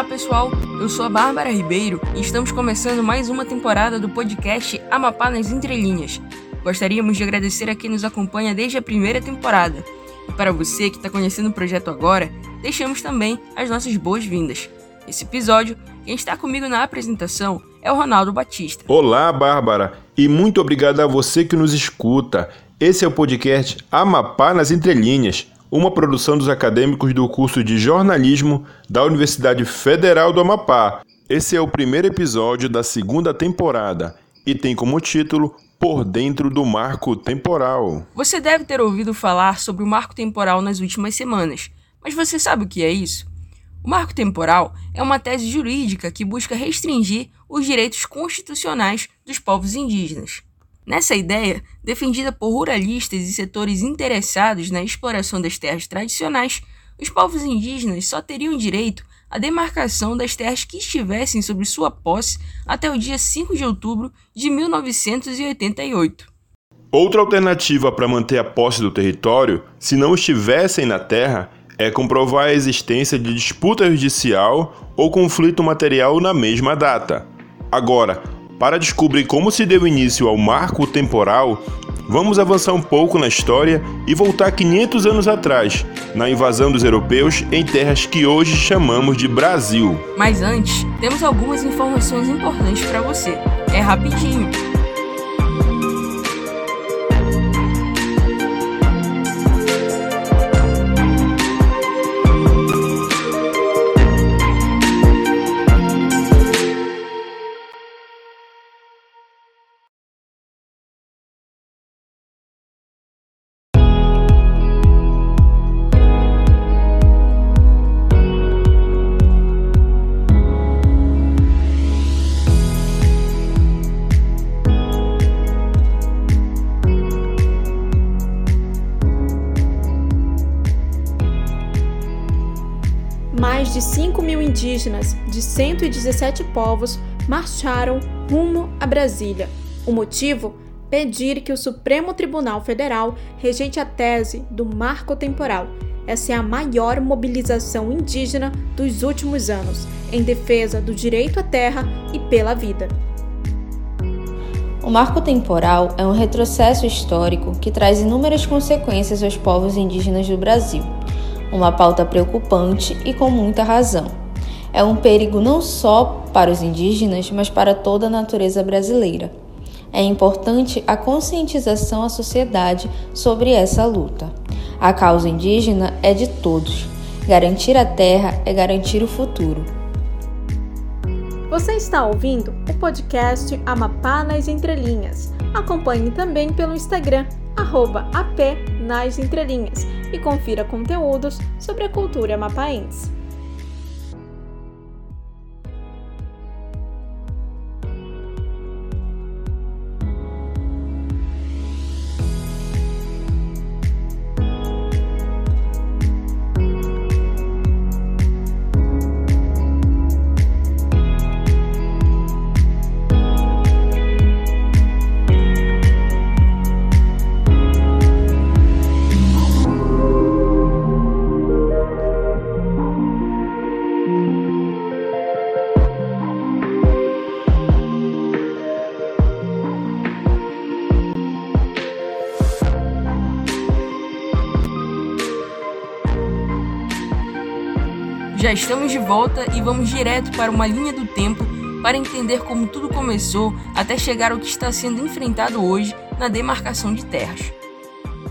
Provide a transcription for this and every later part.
Olá pessoal, eu sou a Bárbara Ribeiro e estamos começando mais uma temporada do podcast Amapá nas Entrelinhas. Gostaríamos de agradecer a quem nos acompanha desde a primeira temporada. E para você que está conhecendo o projeto agora, deixamos também as nossas boas-vindas. Esse episódio, quem está comigo na apresentação é o Ronaldo Batista. Olá, Bárbara, e muito obrigado a você que nos escuta. Esse é o podcast Amapá nas Entrelinhas, uma produção dos acadêmicos do curso de jornalismo da Universidade Federal do Amapá. Esse é o primeiro episódio da segunda temporada e tem como título Por Dentro do Marco Temporal. Você deve ter ouvido falar sobre o marco temporal nas últimas semanas, mas você sabe o que é isso? O marco temporal é uma tese jurídica que busca restringir os direitos constitucionais dos povos indígenas. Nessa ideia, defendida por ruralistas e setores interessados na exploração das terras tradicionais, os povos indígenas só teriam direito à demarcação das terras que estivessem sob sua posse até o dia 5 de outubro de 1988. Outra alternativa para manter a posse do território, se não estivessem na terra, é comprovar a existência de disputa judicial ou conflito material na mesma data. Agora, para descobrir como se deu início ao marco temporal, vamos avançar um pouco na história e voltar 500 anos atrás, na invasão dos europeus em terras que hoje chamamos de Brasil. Mas antes, temos algumas informações importantes para você. É rapidinho. Mais de 5 mil indígenas de 117 povos marcharam rumo a Brasília. O motivo? Pedir que o Supremo Tribunal Federal rejeite a tese do marco temporal. Essa é a maior mobilização indígena dos últimos anos, em defesa do direito à terra e pela vida. O marco temporal é um retrocesso histórico que traz inúmeras consequências aos povos indígenas do Brasil uma pauta preocupante e com muita razão. É um perigo não só para os indígenas, mas para toda a natureza brasileira. É importante a conscientização à sociedade sobre essa luta. A causa indígena é de todos. Garantir a terra é garantir o futuro. Você está ouvindo o podcast Amapá nas Entrelinhas. Acompanhe também pelo Instagram, arroba AP nas Entrelinhas e confira conteúdos sobre a cultura mapaense. Já estamos de volta e vamos direto para uma linha do tempo para entender como tudo começou até chegar ao que está sendo enfrentado hoje na demarcação de terras.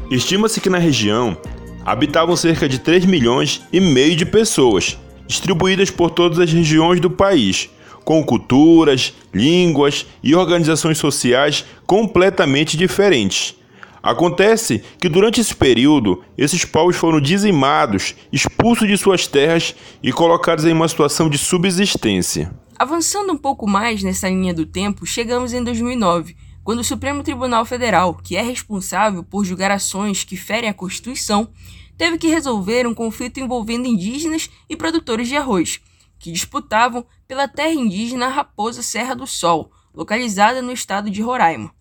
Estima-se que na região habitavam cerca de 3 milhões e meio de pessoas, distribuídas por todas as regiões do país, com culturas, línguas e organizações sociais completamente diferentes. Acontece que durante esse período, esses povos foram dizimados, expulsos de suas terras e colocados em uma situação de subsistência. Avançando um pouco mais nessa linha do tempo, chegamos em 2009, quando o Supremo Tribunal Federal, que é responsável por julgar ações que ferem a Constituição, teve que resolver um conflito envolvendo indígenas e produtores de arroz, que disputavam pela terra indígena Raposa Serra do Sol, localizada no estado de Roraima.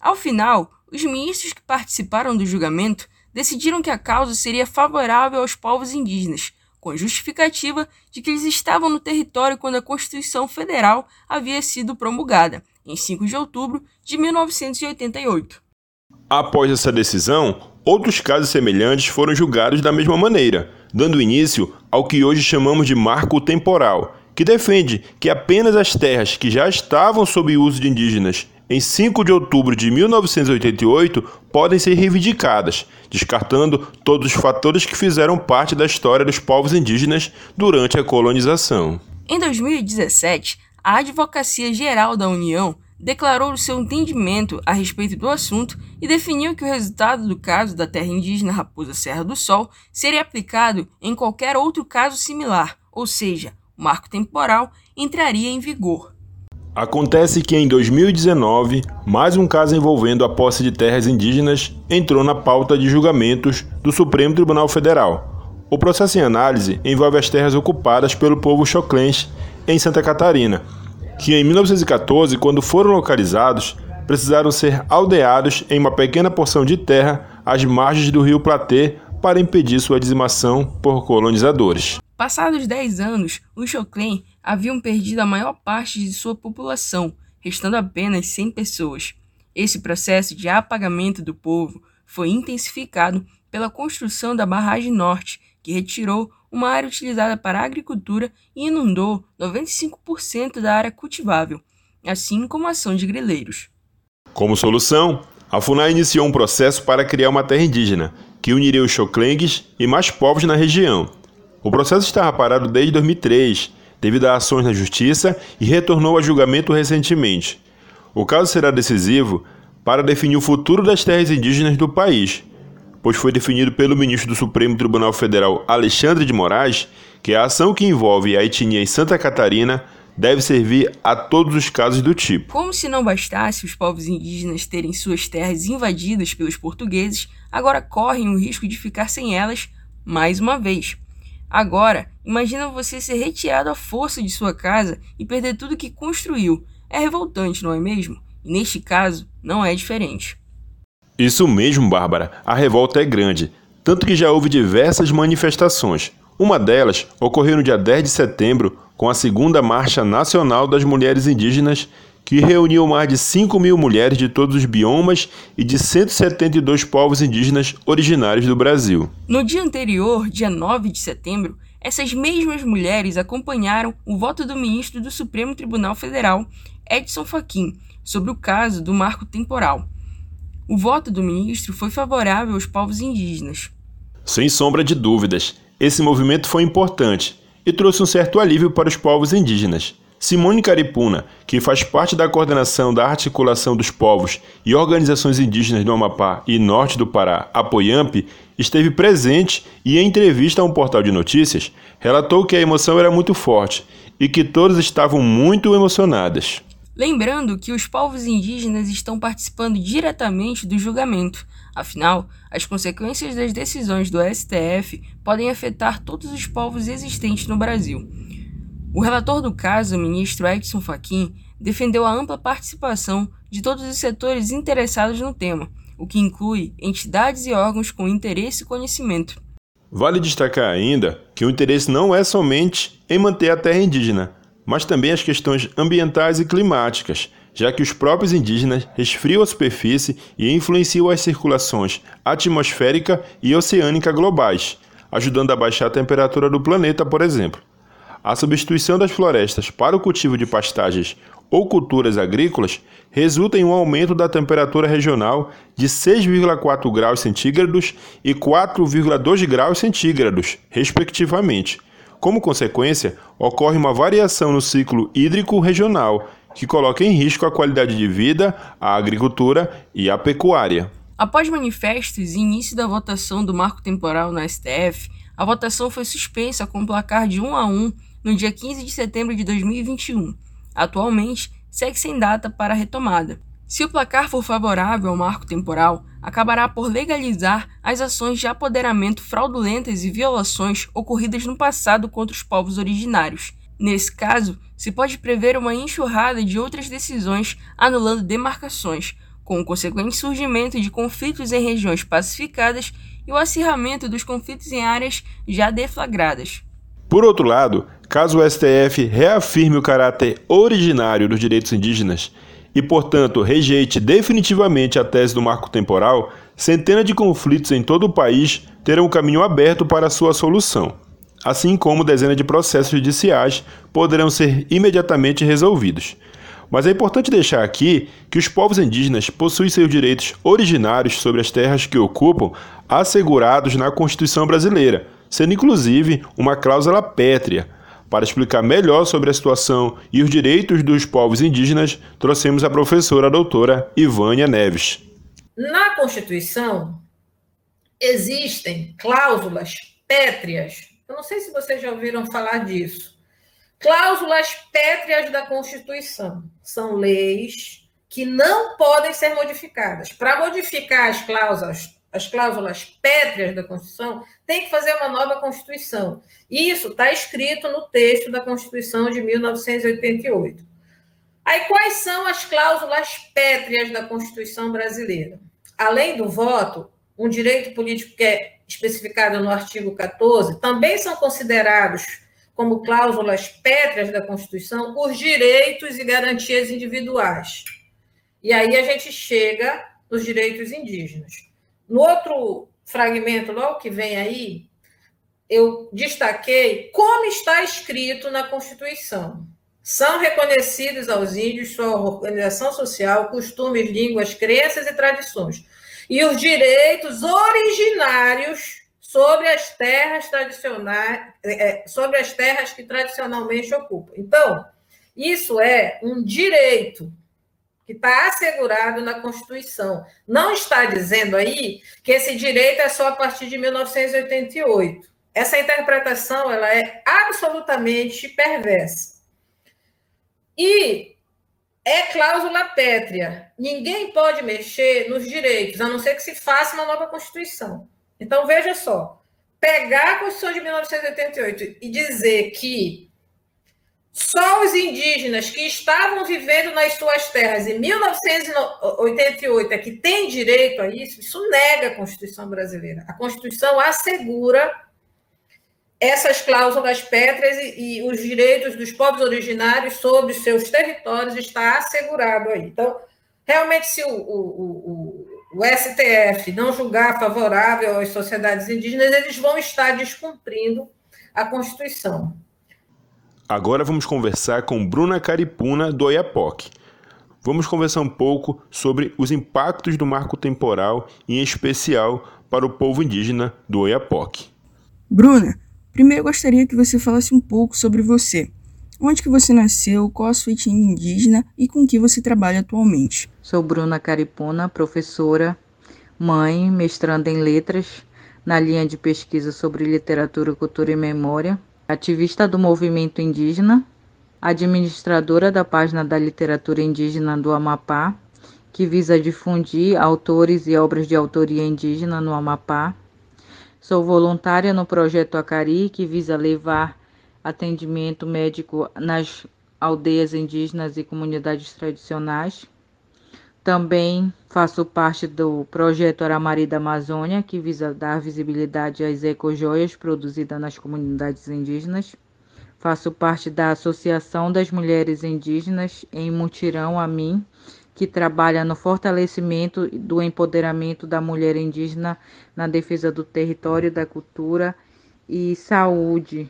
Ao final, os ministros que participaram do julgamento decidiram que a causa seria favorável aos povos indígenas, com a justificativa de que eles estavam no território quando a Constituição Federal havia sido promulgada, em 5 de outubro de 1988. Após essa decisão, outros casos semelhantes foram julgados da mesma maneira, dando início ao que hoje chamamos de marco temporal, que defende que apenas as terras que já estavam sob uso de indígenas em 5 de outubro de 1988 podem ser reivindicadas, descartando todos os fatores que fizeram parte da história dos povos indígenas durante a colonização. Em 2017, a Advocacia Geral da União declarou o seu entendimento a respeito do assunto e definiu que o resultado do caso da terra indígena Raposa Serra do Sol seria aplicado em qualquer outro caso similar, ou seja, o marco temporal entraria em vigor. Acontece que em 2019, mais um caso envolvendo a posse de terras indígenas entrou na pauta de julgamentos do Supremo Tribunal Federal. O processo em análise envolve as terras ocupadas pelo povo choclense em Santa Catarina, que em 1914, quando foram localizados, precisaram ser aldeados em uma pequena porção de terra às margens do rio Platê para impedir sua dizimação por colonizadores. Passados 10 anos, os Choclen haviam perdido a maior parte de sua população, restando apenas 100 pessoas. Esse processo de apagamento do povo foi intensificado pela construção da Barragem Norte, que retirou uma área utilizada para a agricultura e inundou 95% da área cultivável, assim como a ação de grileiros. Como solução, a FUNAI iniciou um processo para criar uma terra indígena, que uniria os Choclengues e mais povos na região, o processo estava parado desde 2003, devido a ações na justiça, e retornou a julgamento recentemente. O caso será decisivo para definir o futuro das terras indígenas do país, pois foi definido pelo ministro do Supremo Tribunal Federal Alexandre de Moraes que a ação que envolve a etnia em Santa Catarina deve servir a todos os casos do tipo. Como se não bastasse os povos indígenas terem suas terras invadidas pelos portugueses, agora correm o risco de ficar sem elas mais uma vez. Agora, imagina você ser retirado à força de sua casa e perder tudo que construiu. É revoltante, não é mesmo? E neste caso, não é diferente. Isso mesmo, Bárbara. A revolta é grande, tanto que já houve diversas manifestações. Uma delas ocorreu no dia 10 de setembro, com a segunda Marcha Nacional das Mulheres Indígenas, que reuniu mais de 5 mil mulheres de todos os biomas e de 172 povos indígenas originários do Brasil. No dia anterior, dia 9 de setembro, essas mesmas mulheres acompanharam o voto do ministro do Supremo Tribunal Federal, Edson Fachin, sobre o caso do marco temporal. O voto do ministro foi favorável aos povos indígenas. Sem sombra de dúvidas, esse movimento foi importante e trouxe um certo alívio para os povos indígenas. Simone Caripuna, que faz parte da coordenação da articulação dos povos e organizações indígenas do Amapá e norte do Pará, Apoiamp, esteve presente e, em entrevista a um portal de notícias, relatou que a emoção era muito forte e que todas estavam muito emocionadas. Lembrando que os povos indígenas estão participando diretamente do julgamento, afinal, as consequências das decisões do STF podem afetar todos os povos existentes no Brasil. O relator do caso, o ministro Edson Fachin, defendeu a ampla participação de todos os setores interessados no tema, o que inclui entidades e órgãos com interesse e conhecimento. Vale destacar ainda que o interesse não é somente em manter a terra indígena, mas também as questões ambientais e climáticas, já que os próprios indígenas resfriam a superfície e influenciam as circulações atmosférica e oceânica globais, ajudando a baixar a temperatura do planeta, por exemplo. A substituição das florestas para o cultivo de pastagens ou culturas agrícolas resulta em um aumento da temperatura regional de 6,4 graus centígrados e 4,2 graus centígrados, respectivamente. Como consequência, ocorre uma variação no ciclo hídrico regional, que coloca em risco a qualidade de vida, a agricultura e a pecuária. Após manifestos e início da votação do marco temporal na STF, a votação foi suspensa com placar de 1 a 1 no dia 15 de setembro de 2021. Atualmente, segue sem data para retomada. Se o placar for favorável ao marco temporal, acabará por legalizar as ações de apoderamento fraudulentas e violações ocorridas no passado contra os povos originários. Nesse caso, se pode prever uma enxurrada de outras decisões anulando demarcações, com o consequente surgimento de conflitos em regiões pacificadas e o acirramento dos conflitos em áreas já deflagradas. Por outro lado, caso o STF reafirme o caráter originário dos direitos indígenas e, portanto, rejeite definitivamente a tese do marco temporal, centenas de conflitos em todo o país terão um caminho aberto para sua solução, assim como dezenas de processos judiciais poderão ser imediatamente resolvidos. Mas é importante deixar aqui que os povos indígenas possuem seus direitos originários sobre as terras que ocupam assegurados na Constituição brasileira sendo inclusive uma cláusula pétrea. Para explicar melhor sobre a situação e os direitos dos povos indígenas, trouxemos a professora a doutora Ivânia Neves. Na Constituição existem cláusulas pétreas. Eu não sei se vocês já ouviram falar disso. Cláusulas pétreas da Constituição são leis que não podem ser modificadas. Para modificar as cláusulas as cláusulas pétreas da Constituição, tem que fazer uma nova Constituição. Isso está escrito no texto da Constituição de 1988. Aí, quais são as cláusulas pétreas da Constituição brasileira? Além do voto, um direito político que é especificado no artigo 14, também são considerados como cláusulas pétreas da Constituição os direitos e garantias individuais. E aí a gente chega nos direitos indígenas. No outro fragmento, logo que vem aí, eu destaquei como está escrito na Constituição. São reconhecidos aos índios sua organização social, costumes, línguas, crenças e tradições, e os direitos originários sobre as terras tradicionais, é, é, sobre as terras que tradicionalmente ocupam. Então, isso é um direito que está assegurado na Constituição. Não está dizendo aí que esse direito é só a partir de 1988. Essa interpretação ela é absolutamente perversa. E é cláusula pétrea. Ninguém pode mexer nos direitos, a não ser que se faça uma nova Constituição. Então, veja só: pegar a Constituição de 1988 e dizer que só os indígenas que estavam vivendo nas suas terras em 1988 é que têm direito a isso, isso nega a Constituição brasileira. A Constituição assegura essas cláusulas pétreas e, e os direitos dos povos originários sobre os seus territórios está assegurado aí. Então, realmente, se o, o, o, o STF não julgar favorável às sociedades indígenas, eles vão estar descumprindo a Constituição. Agora vamos conversar com Bruna Caripuna, do Oiapoque. Vamos conversar um pouco sobre os impactos do marco temporal, em especial para o povo indígena do Oiapoque. Bruna, primeiro gostaria que você falasse um pouco sobre você. Onde que você nasceu, qual a sua etnia indígena e com que você trabalha atualmente? Sou Bruna Caripuna, professora, mãe, mestranda em letras, na linha de pesquisa sobre literatura, cultura e memória, ativista do movimento indígena, administradora da página da literatura indígena do Amapá, que visa difundir autores e obras de autoria indígena no Amapá. Sou voluntária no projeto Acari, que visa levar atendimento médico nas aldeias indígenas e comunidades tradicionais. Também faço parte do projeto Aramari da Amazônia, que visa dar visibilidade às ecojoias produzidas nas comunidades indígenas. Faço parte da Associação das Mulheres Indígenas em Mutirão a mim, que trabalha no fortalecimento do empoderamento da mulher indígena na defesa do território, da cultura e saúde.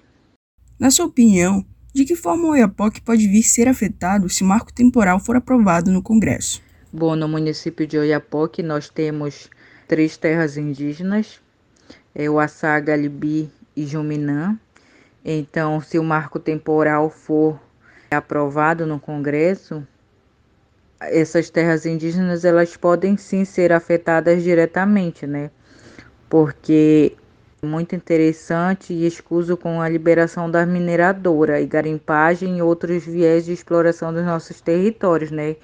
Na sua opinião, de que forma o Oiapoque pode vir ser afetado se o marco temporal for aprovado no Congresso? Bom, no município de Oiapoque nós temos três terras indígenas, é o Assá, Galibi e Juminã. Então, se o marco temporal for aprovado no Congresso, essas terras indígenas elas podem sim ser afetadas diretamente, né? Porque é muito interessante e escuso com a liberação da mineradora e garimpagem e outros viés de exploração dos nossos territórios, né?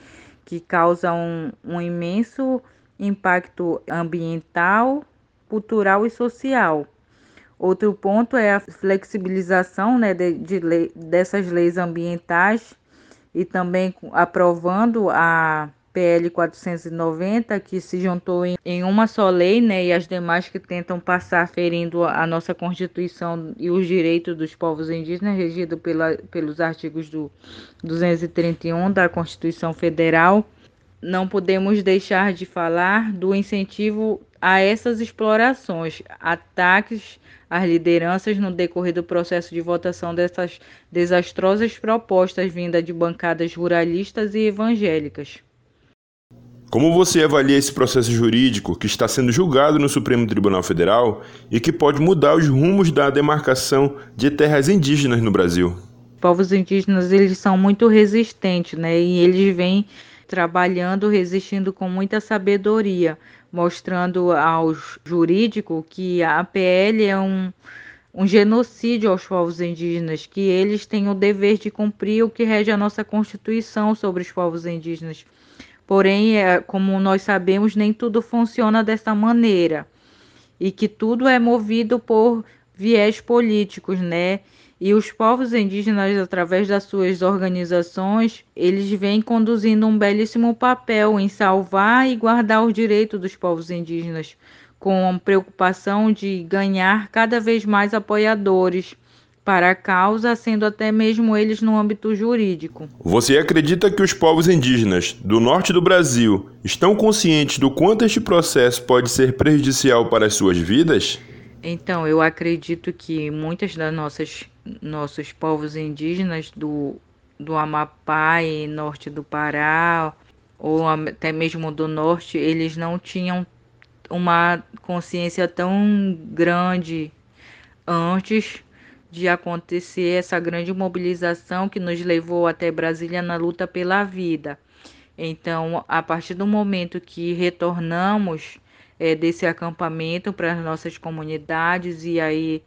Que causa um, um imenso impacto ambiental, cultural e social. Outro ponto é a flexibilização né, de, de lei, dessas leis ambientais e também aprovando a PL 490, que se juntou em, em uma só lei, né, e as demais que tentam passar ferindo a nossa Constituição e os direitos dos povos indígenas, regido pela, pelos artigos do 231 da Constituição Federal. Não podemos deixar de falar do incentivo a essas explorações, ataques às lideranças no decorrer do processo de votação dessas desastrosas propostas vindas de bancadas ruralistas e evangélicas. Como você avalia esse processo jurídico que está sendo julgado no Supremo Tribunal Federal e que pode mudar os rumos da demarcação de terras indígenas no Brasil? Povos indígenas eles são muito resistentes, né? E eles vêm trabalhando, resistindo com muita sabedoria, mostrando aos jurídicos que a APL é um, um genocídio aos povos indígenas, que eles têm o dever de cumprir o que rege a nossa Constituição sobre os povos indígenas. Porém, é, como nós sabemos, nem tudo funciona dessa maneira e que tudo é movido por viés políticos, né? E os povos indígenas, através das suas organizações, eles vêm conduzindo um belíssimo papel em salvar e guardar os direitos dos povos indígenas, com preocupação de ganhar cada vez mais apoiadores para a causa, sendo até mesmo eles no âmbito jurídico. Você acredita que os povos indígenas do norte do Brasil estão conscientes do quanto este processo pode ser prejudicial para as suas vidas? Então, eu acredito que muitas das nossas nossos povos indígenas do, do Amapá e norte do Pará, ou até mesmo do norte, eles não tinham uma consciência tão grande antes de acontecer essa grande mobilização que nos levou até Brasília na luta pela vida. Então, a partir do momento que retornamos é, desse acampamento para as nossas comunidades e aí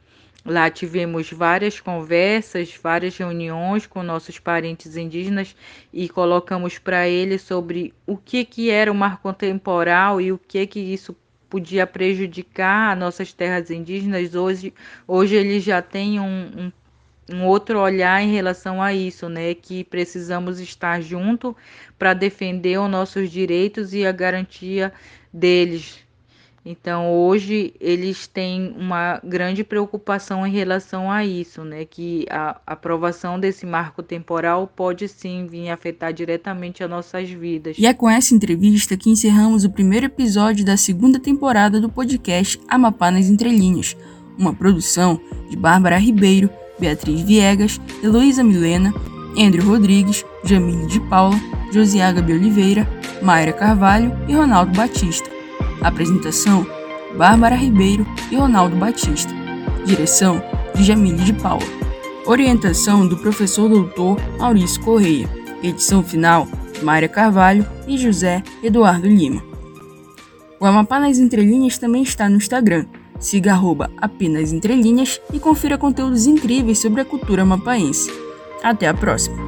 lá tivemos várias conversas, várias reuniões com nossos parentes indígenas e colocamos para eles sobre o que que era o marco temporal e o que que isso podia prejudicar nossas terras indígenas. Hoje, hoje eles já têm um, um um outro olhar em relação a isso, né? Que precisamos estar junto para defender os nossos direitos e a garantia deles, então, hoje eles têm uma grande preocupação em relação a isso, né? Que a aprovação desse marco temporal pode sim vir afetar diretamente as nossas vidas. E é com essa entrevista que encerramos o primeiro episódio da segunda temporada do podcast Amapá nas Entrelinhas, uma produção de Bárbara Ribeiro, Beatriz Viegas, Heloísa Milena, Andrew Rodrigues, Jamile de Paula, Josiaga de Oliveira, Mayra Carvalho e Ronaldo Batista. Apresentação: Bárbara Ribeiro e Ronaldo Batista. Direção: Jamile de Paula. Orientação do professor doutor Maurício Correia. Edição final: Mária Carvalho e José Eduardo Lima. O Amapá nas Entrelinhas também está no Instagram. Siga arroba apenas entrelinhas e confira conteúdos incríveis sobre a cultura amapaense. Até a próxima!